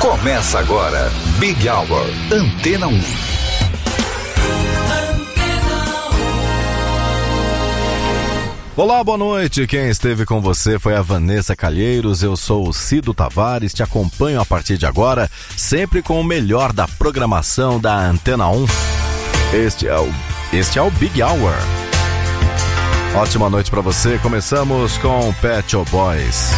Começa agora, Big Hour, Antena 1. Olá, boa noite. Quem esteve com você foi a Vanessa Calheiros. Eu sou o Cido Tavares. Te acompanho a partir de agora, sempre com o melhor da programação da Antena 1. Este é o, este é o Big Hour. Ótima noite para você. Começamos com Pet Shop Boys.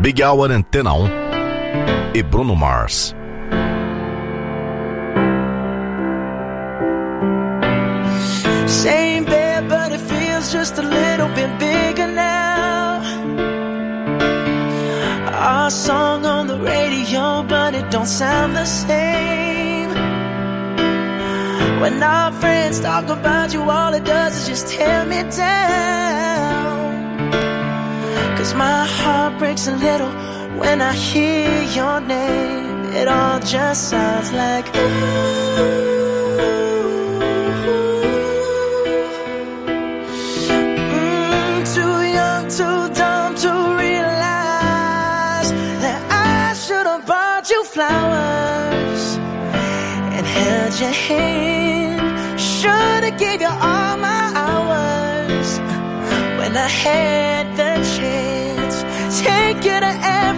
Big Hour Antena 1 e Bruno Mars. Same bed, but it feels just a little bit bigger now. Our song on the radio, but it don't sound the same. When our friends talk about you, all it does is just tear me down. My heart breaks a little when I hear your name. It all just sounds like ooh. Mm, too young, too dumb to realize that I should have bought you flowers and held your hand. Should have gave you all my hours when I had. The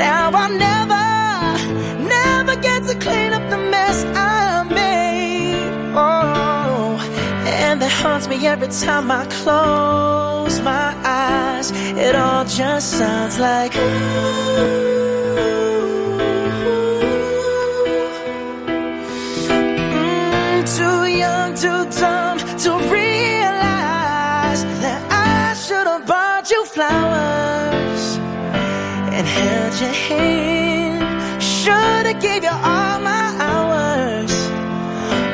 Now I never, never get to clean up the mess I made. Oh, and that haunts me every time I close my eyes. It all just sounds like. Mm, too young, too dumb to realize that I should have bought you flowers held your hand. Should have gave you all my hours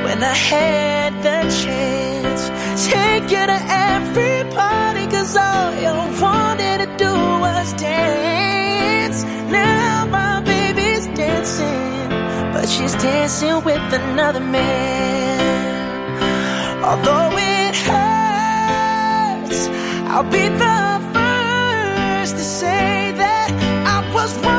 when I had the chance. Take you to every party, cause all you wanted to do was dance. Now my baby's dancing, but she's dancing with another man. Although it hurts, I'll be the first to say Oh,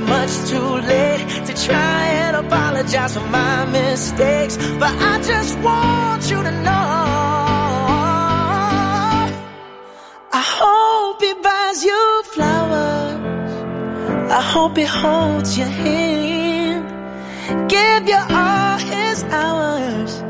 much too late to try and apologize for my mistakes, but I just want you to know. I hope he buys you flowers. I hope he holds your hand, give you all his hours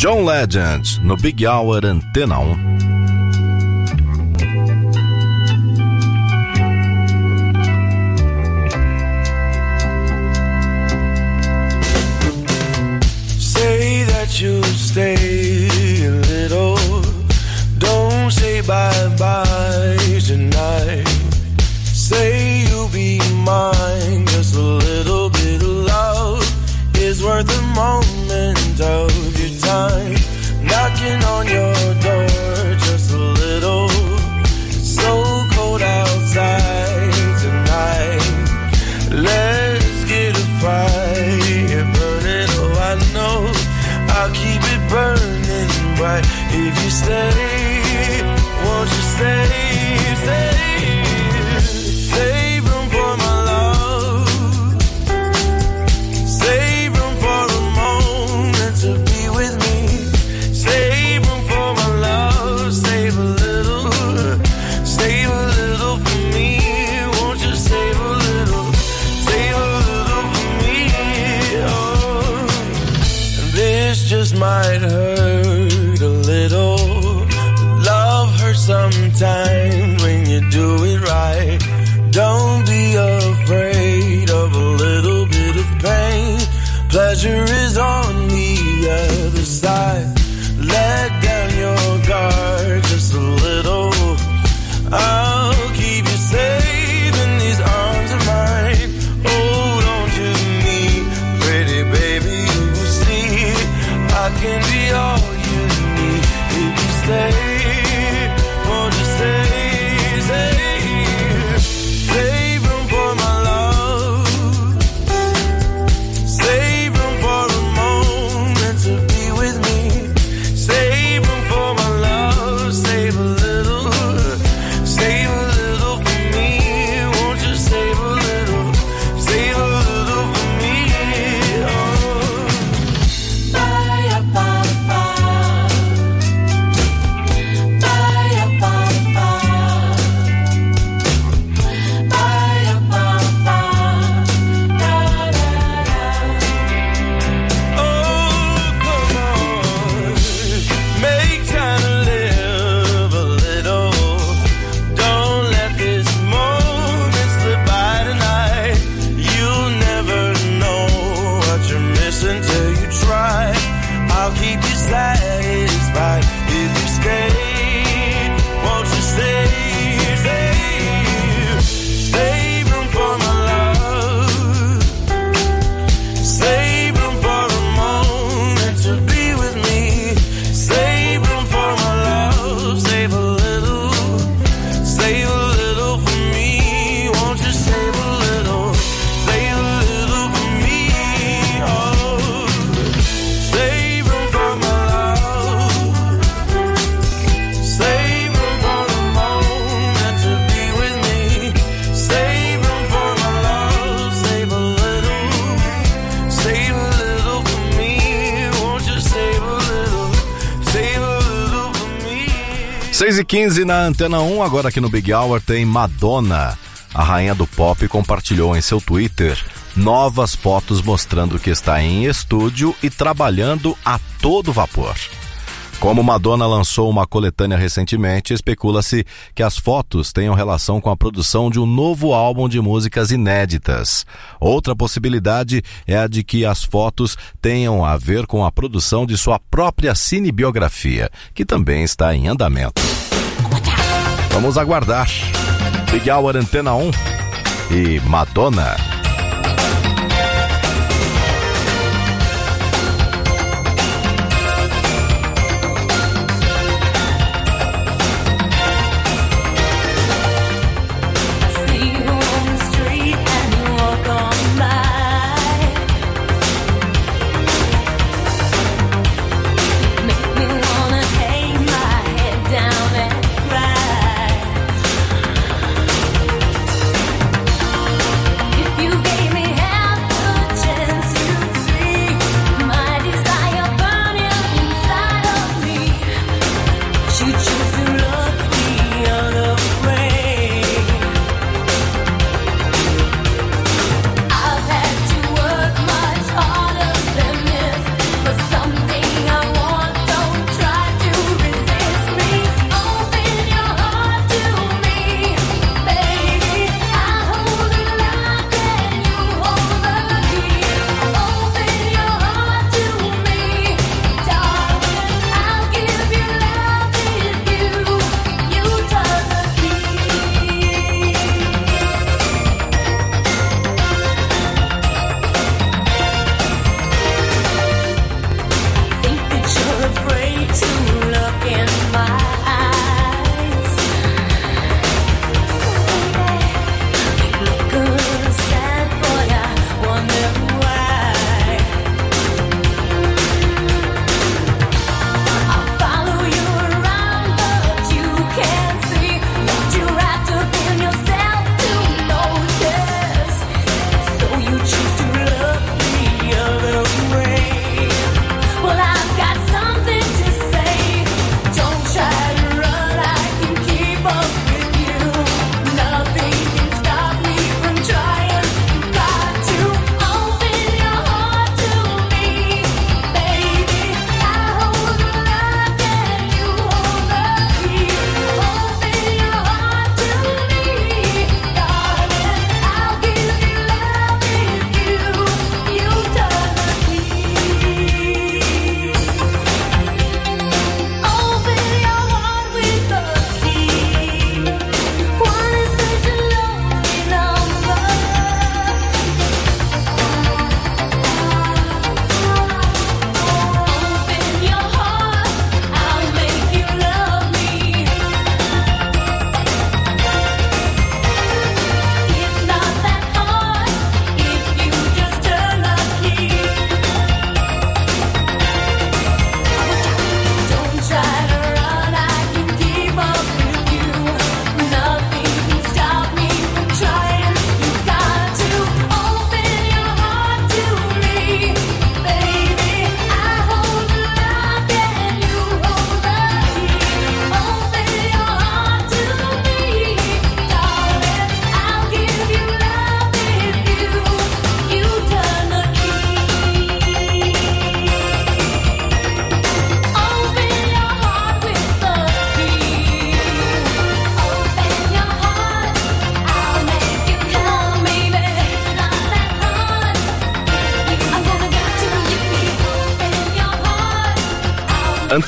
John Legend, no Big Hour Antena 1. Say that you'll stay a little. Don't say bye bye tonight. Say you'll be mine. Just a little bit worth a moment of your time. Knocking on your door, just a little. It's so cold outside tonight. Let's get a fire burning. Oh, I know I'll keep it burning bright if you stay. Won't you stay? Stay. E 15 na Antena 1, agora aqui no Big Hour tem Madonna. A rainha do pop compartilhou em seu Twitter novas fotos mostrando que está em estúdio e trabalhando a todo vapor. Como Madonna lançou uma coletânea recentemente, especula-se que as fotos tenham relação com a produção de um novo álbum de músicas inéditas. Outra possibilidade é a de que as fotos tenham a ver com a produção de sua própria cinebiografia, que também está em andamento. Vamos aguardar. Big Hour Antena 1 e Madonna.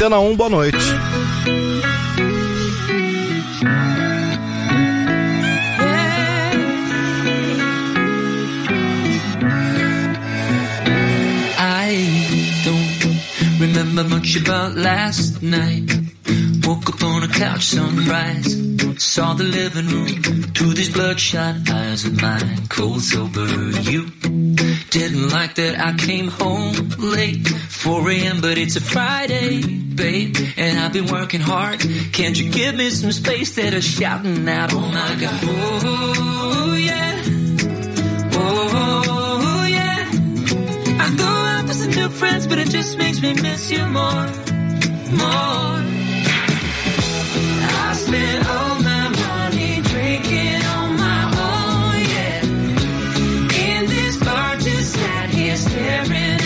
Antena 1, boa noite. I don't remember much about last night. Woke up on a couch, sunrise. Saw the living room through these bloodshot eyes of mine. Cold sober, you didn't like that I came home late. 4 a.m., but it's a Friday, babe. And I've been working hard. Can't you give me some space that I'm shouting out, oh my god. Oh, yeah. Oh, yeah. I go out with some new friends, but it just makes me miss you more, more. wearing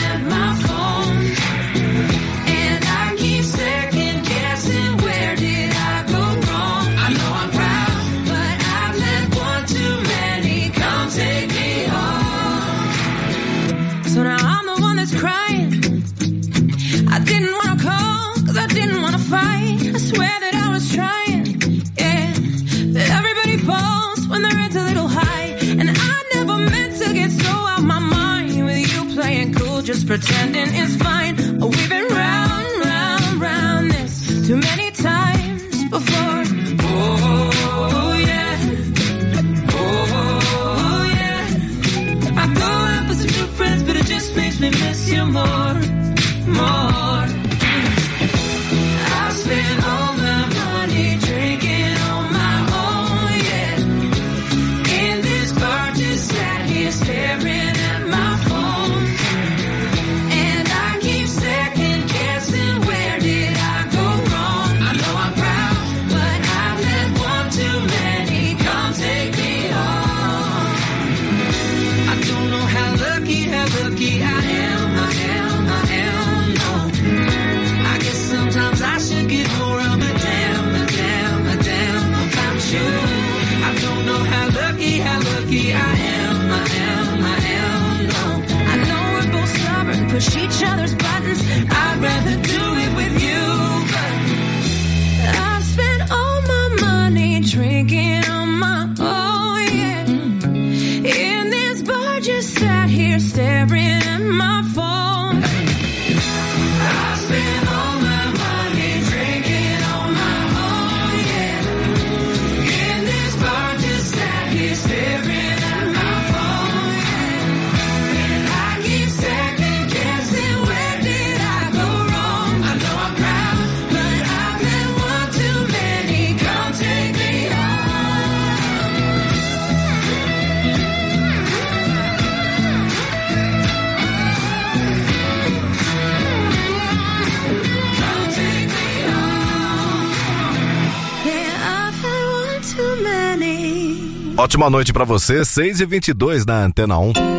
Ótima noite para você, 6h22 na Antena 1.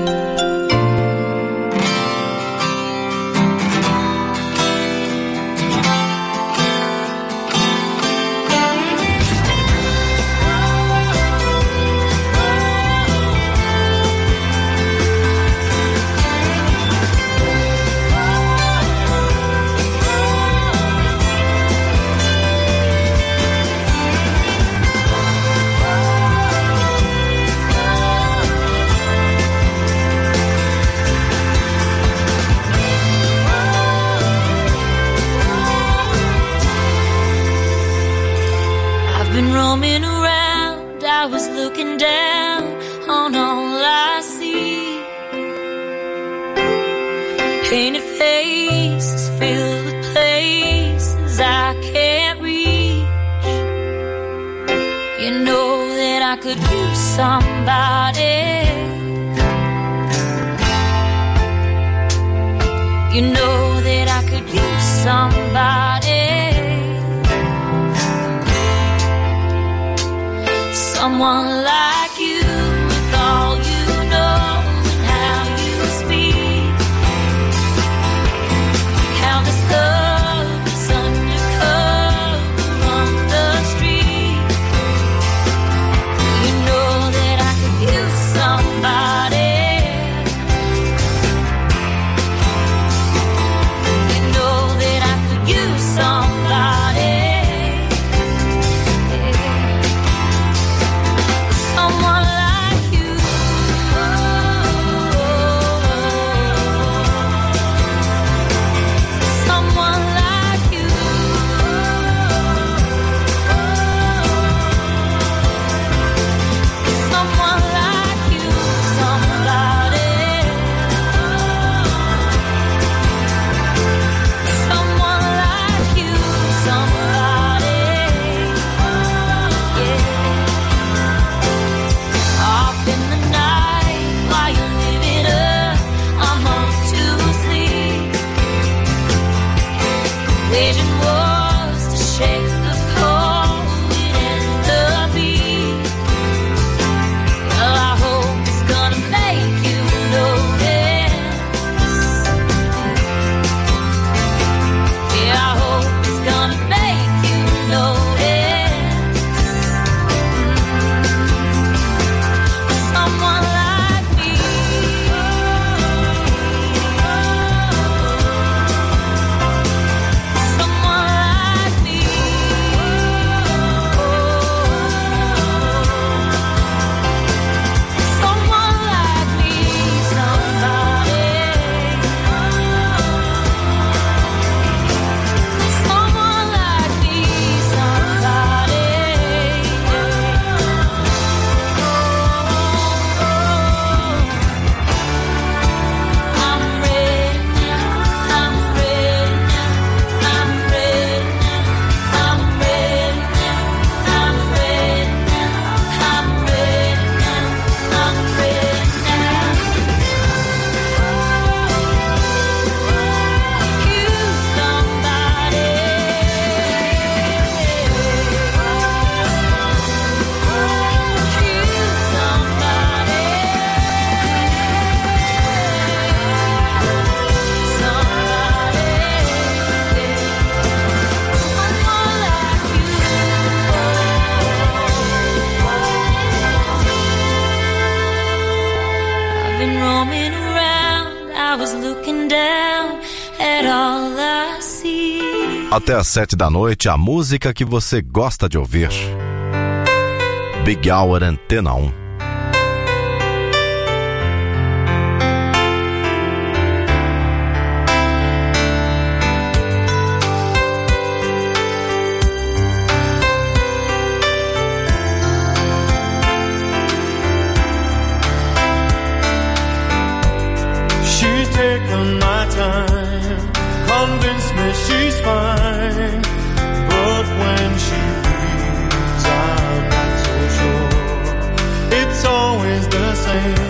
até às sete da noite a música que você gosta de ouvir. Big Hour Antena 1. day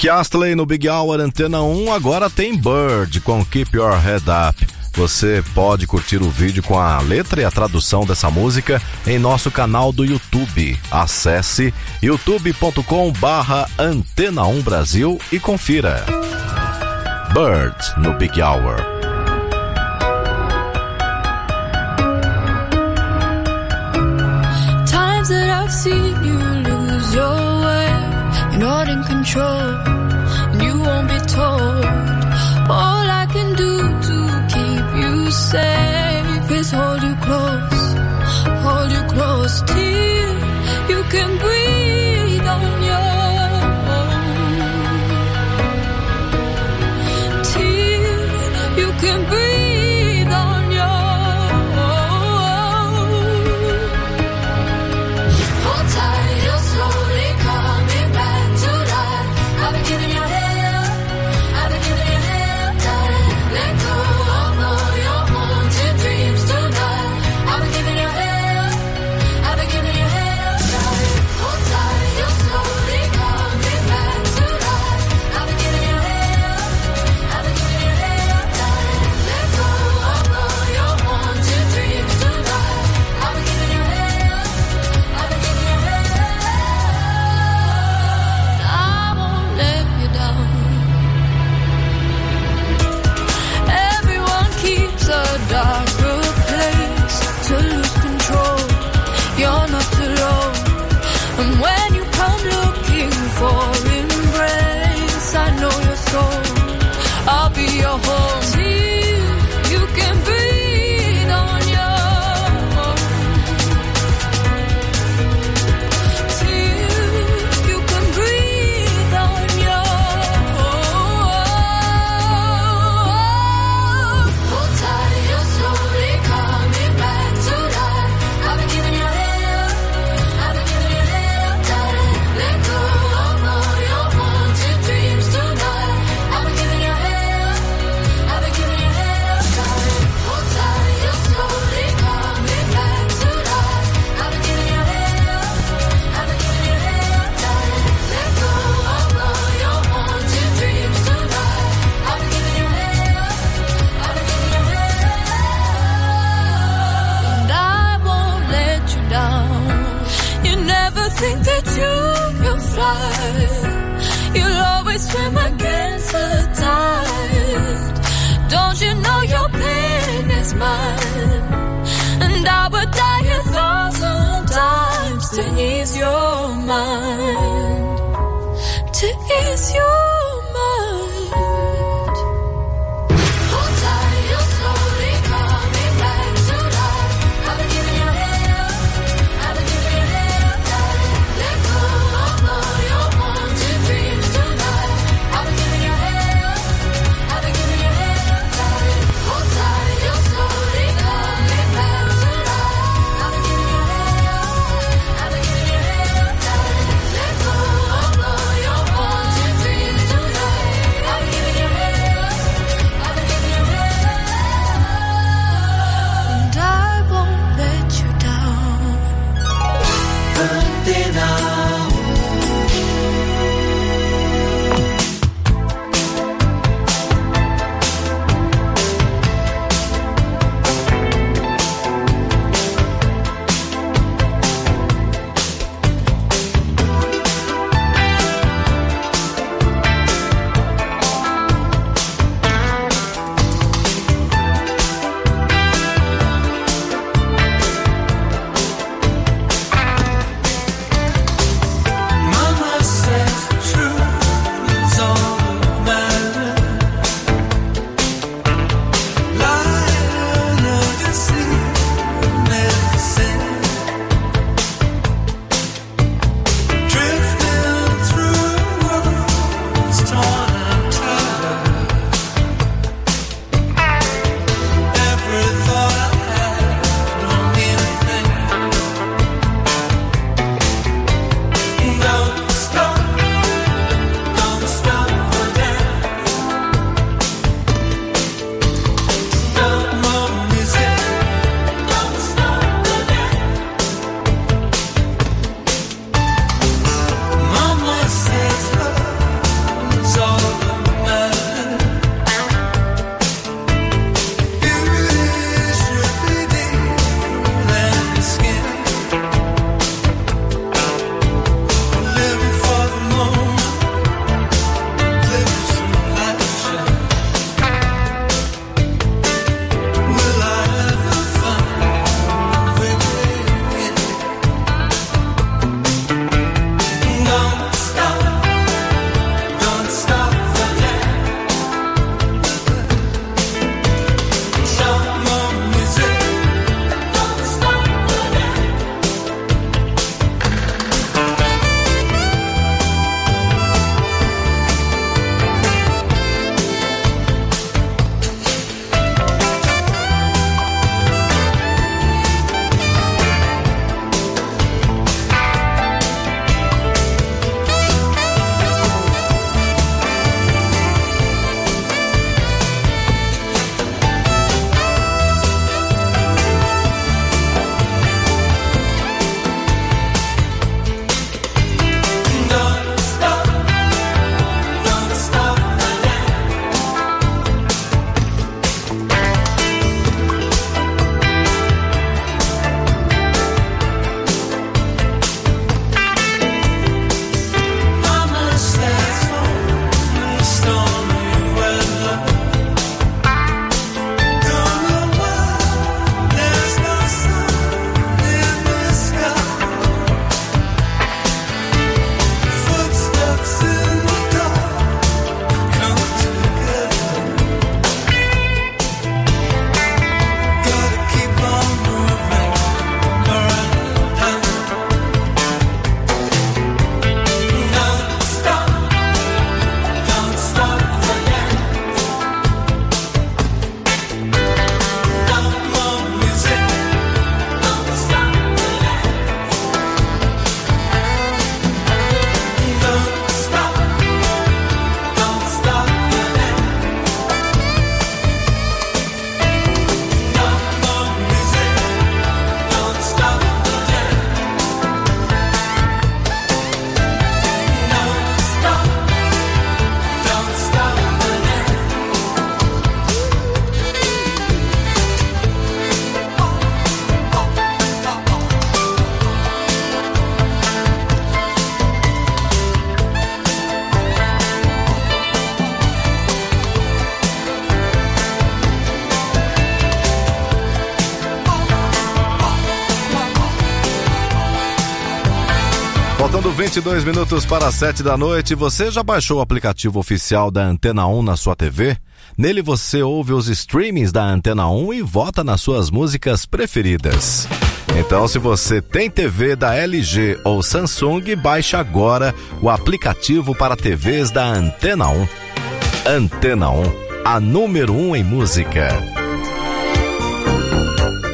Rick Astley no Big Hour Antena 1, agora tem Bird com Keep Your Head Up. Você pode curtir o vídeo com a letra e a tradução dessa música em nosso canal do YouTube. Acesse youtube.com barra Antena 1 Brasil e confira. Bird no Big Hour. Times that I've seen you lose your not in control, and you won't be told. All I can do to keep you safe is hold you close, hold you close till you can breathe. 22 minutos para as 7 da noite, você já baixou o aplicativo oficial da Antena 1 na sua TV? Nele você ouve os streamings da Antena 1 e vota nas suas músicas preferidas. Então, se você tem TV da LG ou Samsung, baixe agora o aplicativo para TVs da Antena 1. Antena 1, a número 1 em música.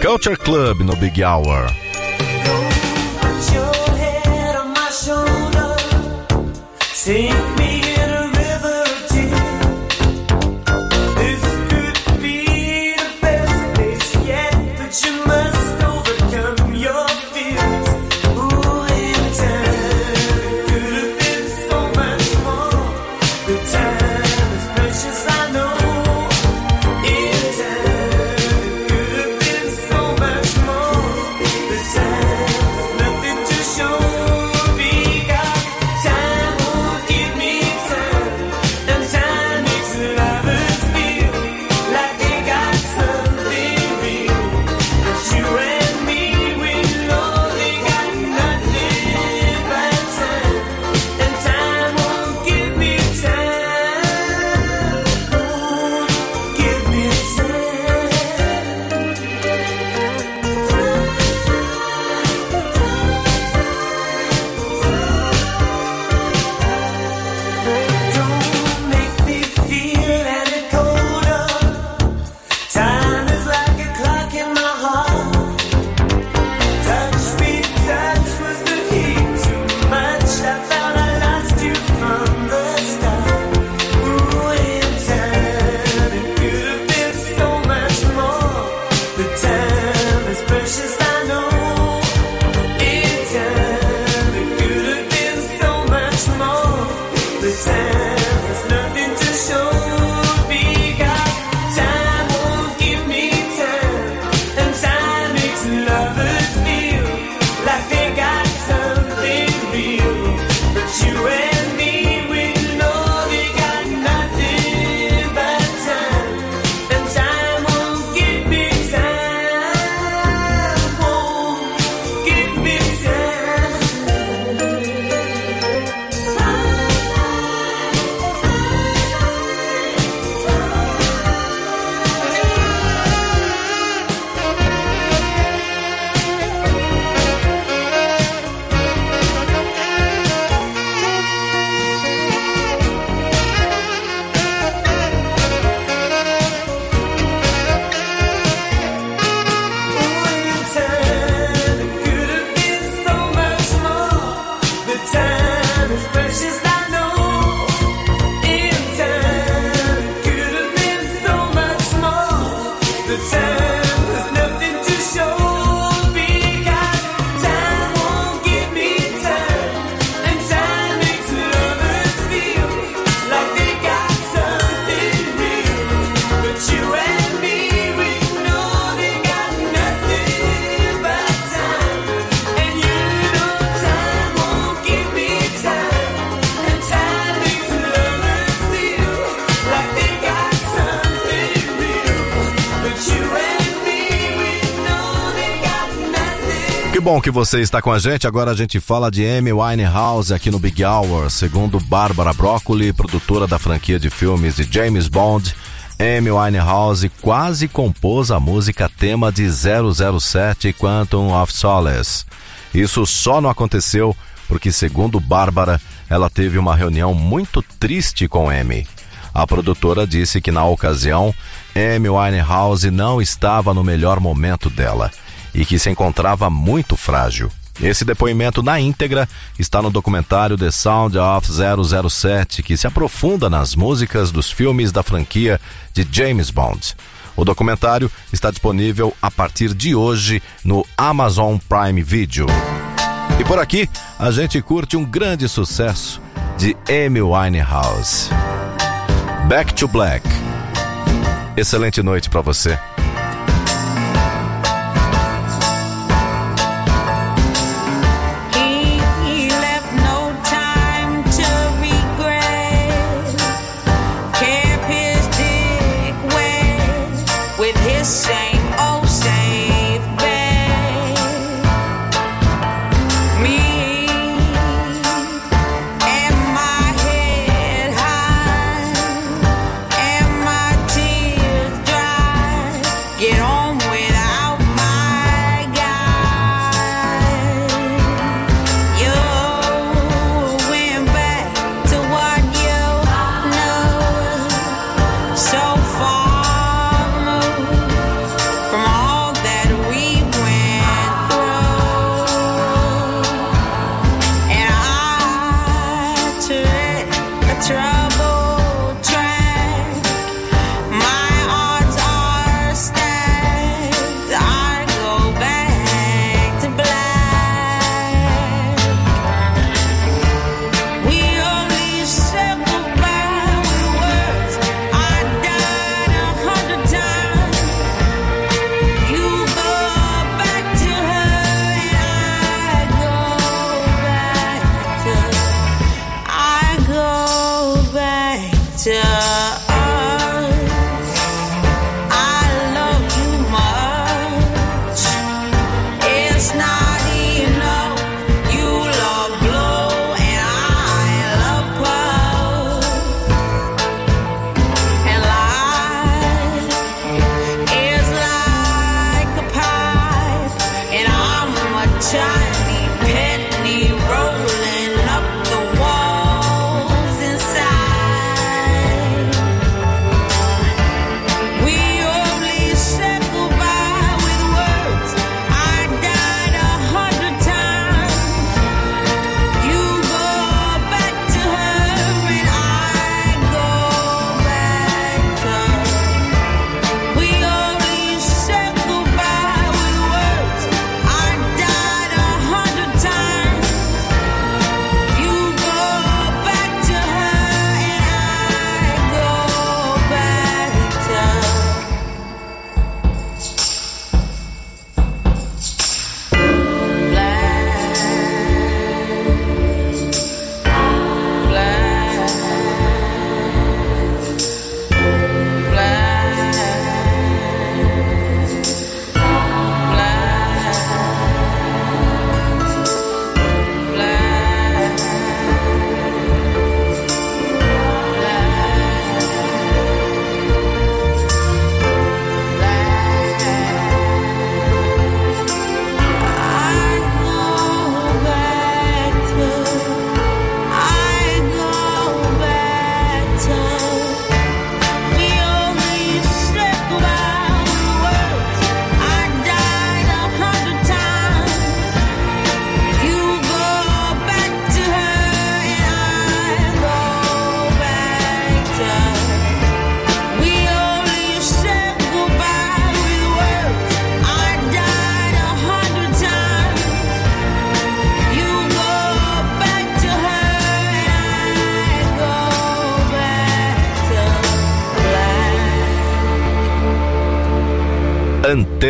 Culture Club no Big Hour. Sink me bom que você está com a gente. Agora a gente fala de Amy Winehouse aqui no Big Hour. Segundo Bárbara Broccoli, produtora da franquia de filmes de James Bond, Amy Winehouse quase compôs a música tema de 007 Quantum of Solace. Isso só não aconteceu porque, segundo Bárbara, ela teve uma reunião muito triste com Amy. A produtora disse que na ocasião, Amy Winehouse não estava no melhor momento dela e que se encontrava muito frágil. Esse depoimento na íntegra está no documentário The Sound of 007, que se aprofunda nas músicas dos filmes da franquia de James Bond. O documentário está disponível a partir de hoje no Amazon Prime Video. E por aqui, a gente curte um grande sucesso de Amy Winehouse. Back to Black. Excelente noite para você.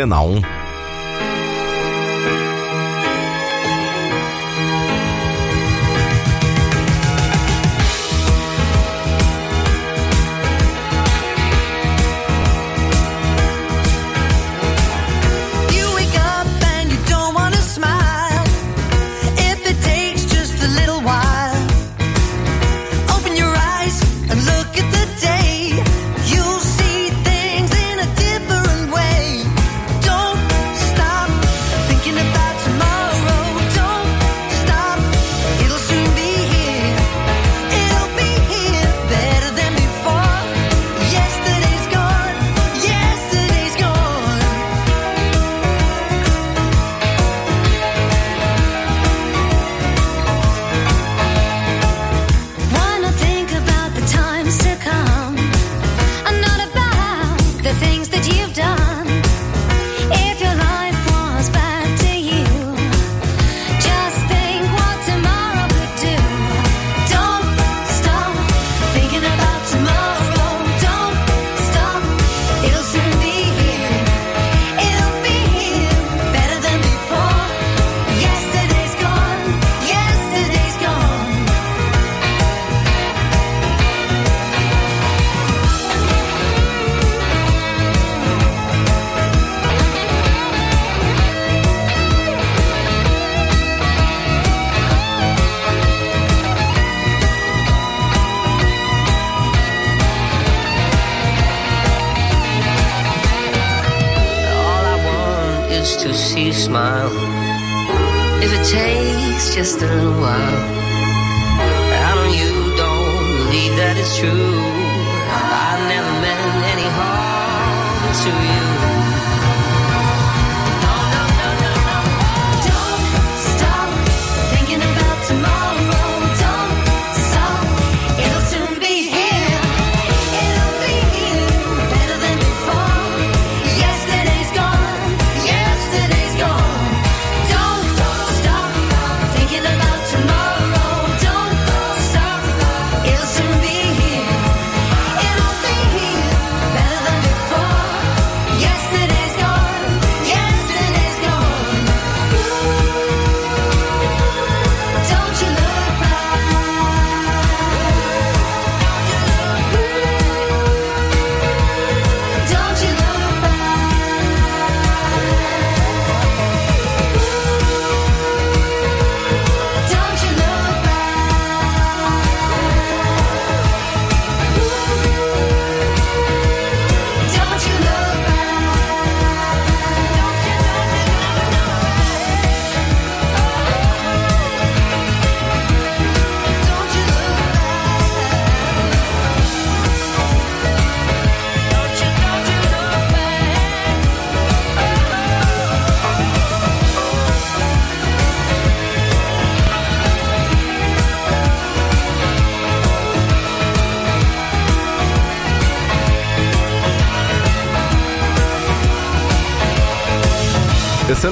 Grenal.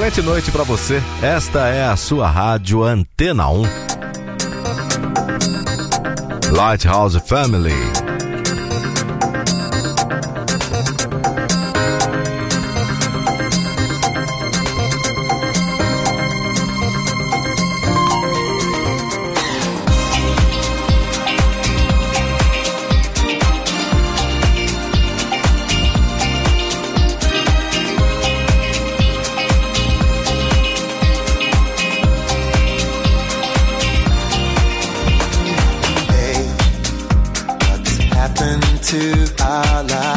excelente noite para você. Esta é a sua rádio Antena 1. Lighthouse Family. happened to our lives?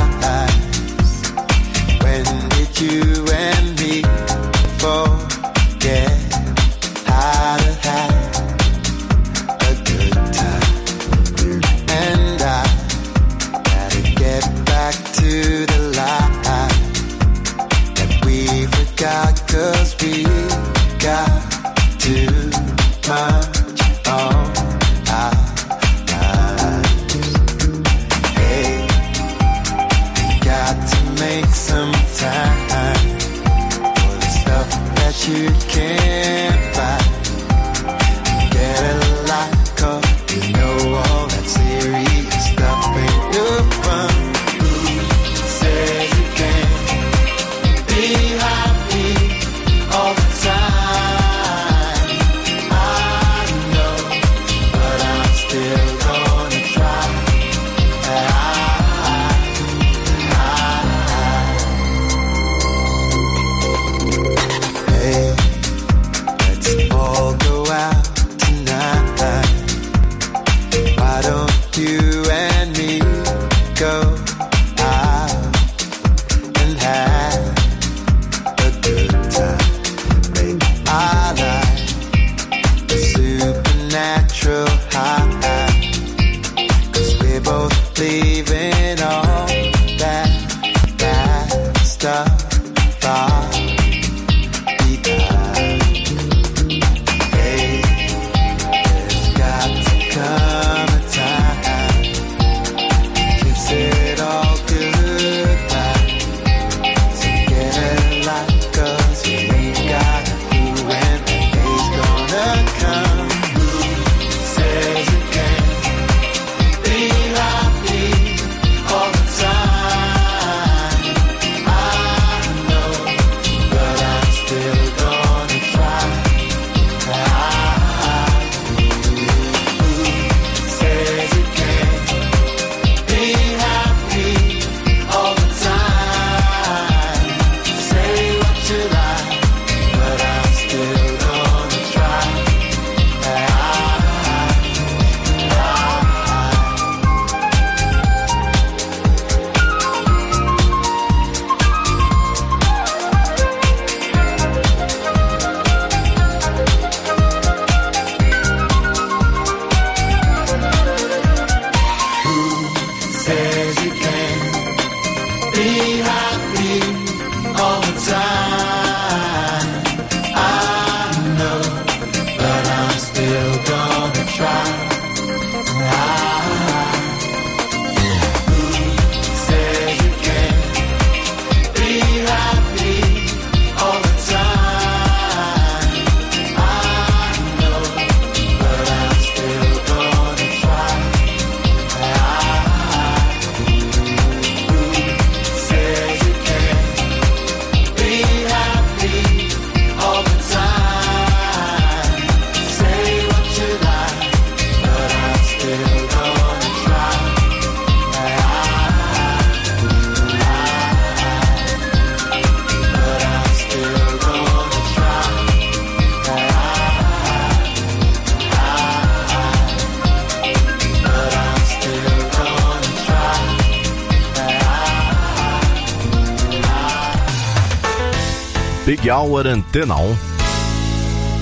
Big Hour Antena 1.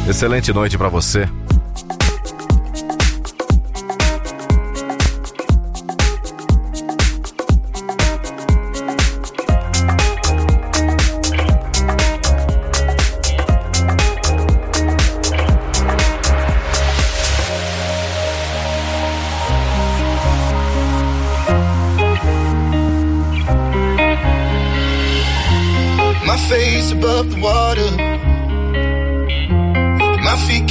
Excelente noite pra você.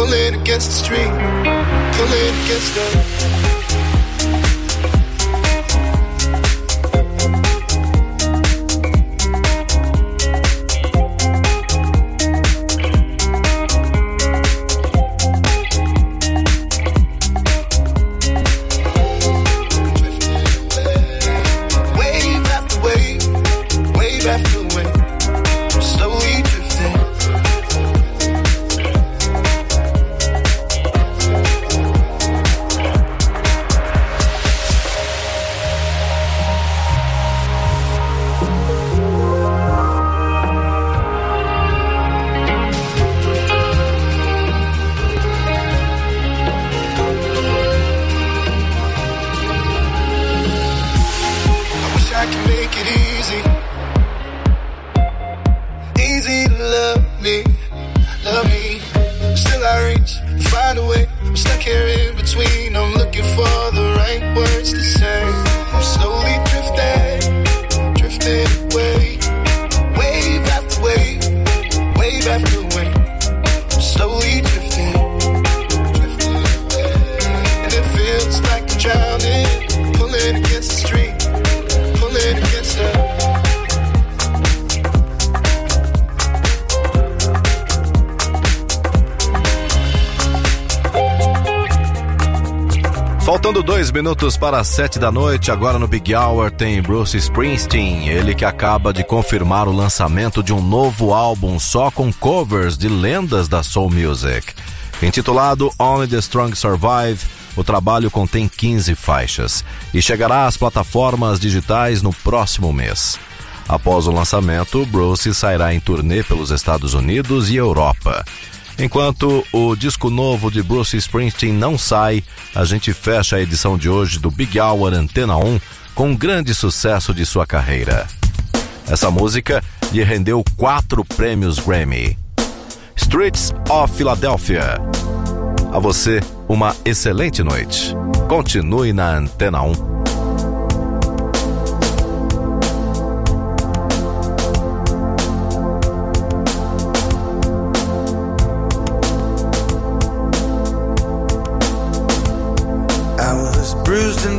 pulling against the stream, it against the. Para as sete da noite, agora no Big Hour tem Bruce Springsteen, ele que acaba de confirmar o lançamento de um novo álbum só com covers de lendas da soul music. Intitulado Only the Strong Survive, o trabalho contém 15 faixas e chegará às plataformas digitais no próximo mês. Após o lançamento, Bruce sairá em turnê pelos Estados Unidos e Europa. Enquanto o disco novo de Bruce Springsteen não sai, a gente fecha a edição de hoje do Big Hour Antena 1 com um grande sucesso de sua carreira. Essa música lhe rendeu quatro prêmios Grammy. Streets of Philadelphia. A você, uma excelente noite. Continue na Antena 1.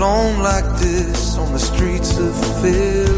Alone like this on the streets of Philadelphia?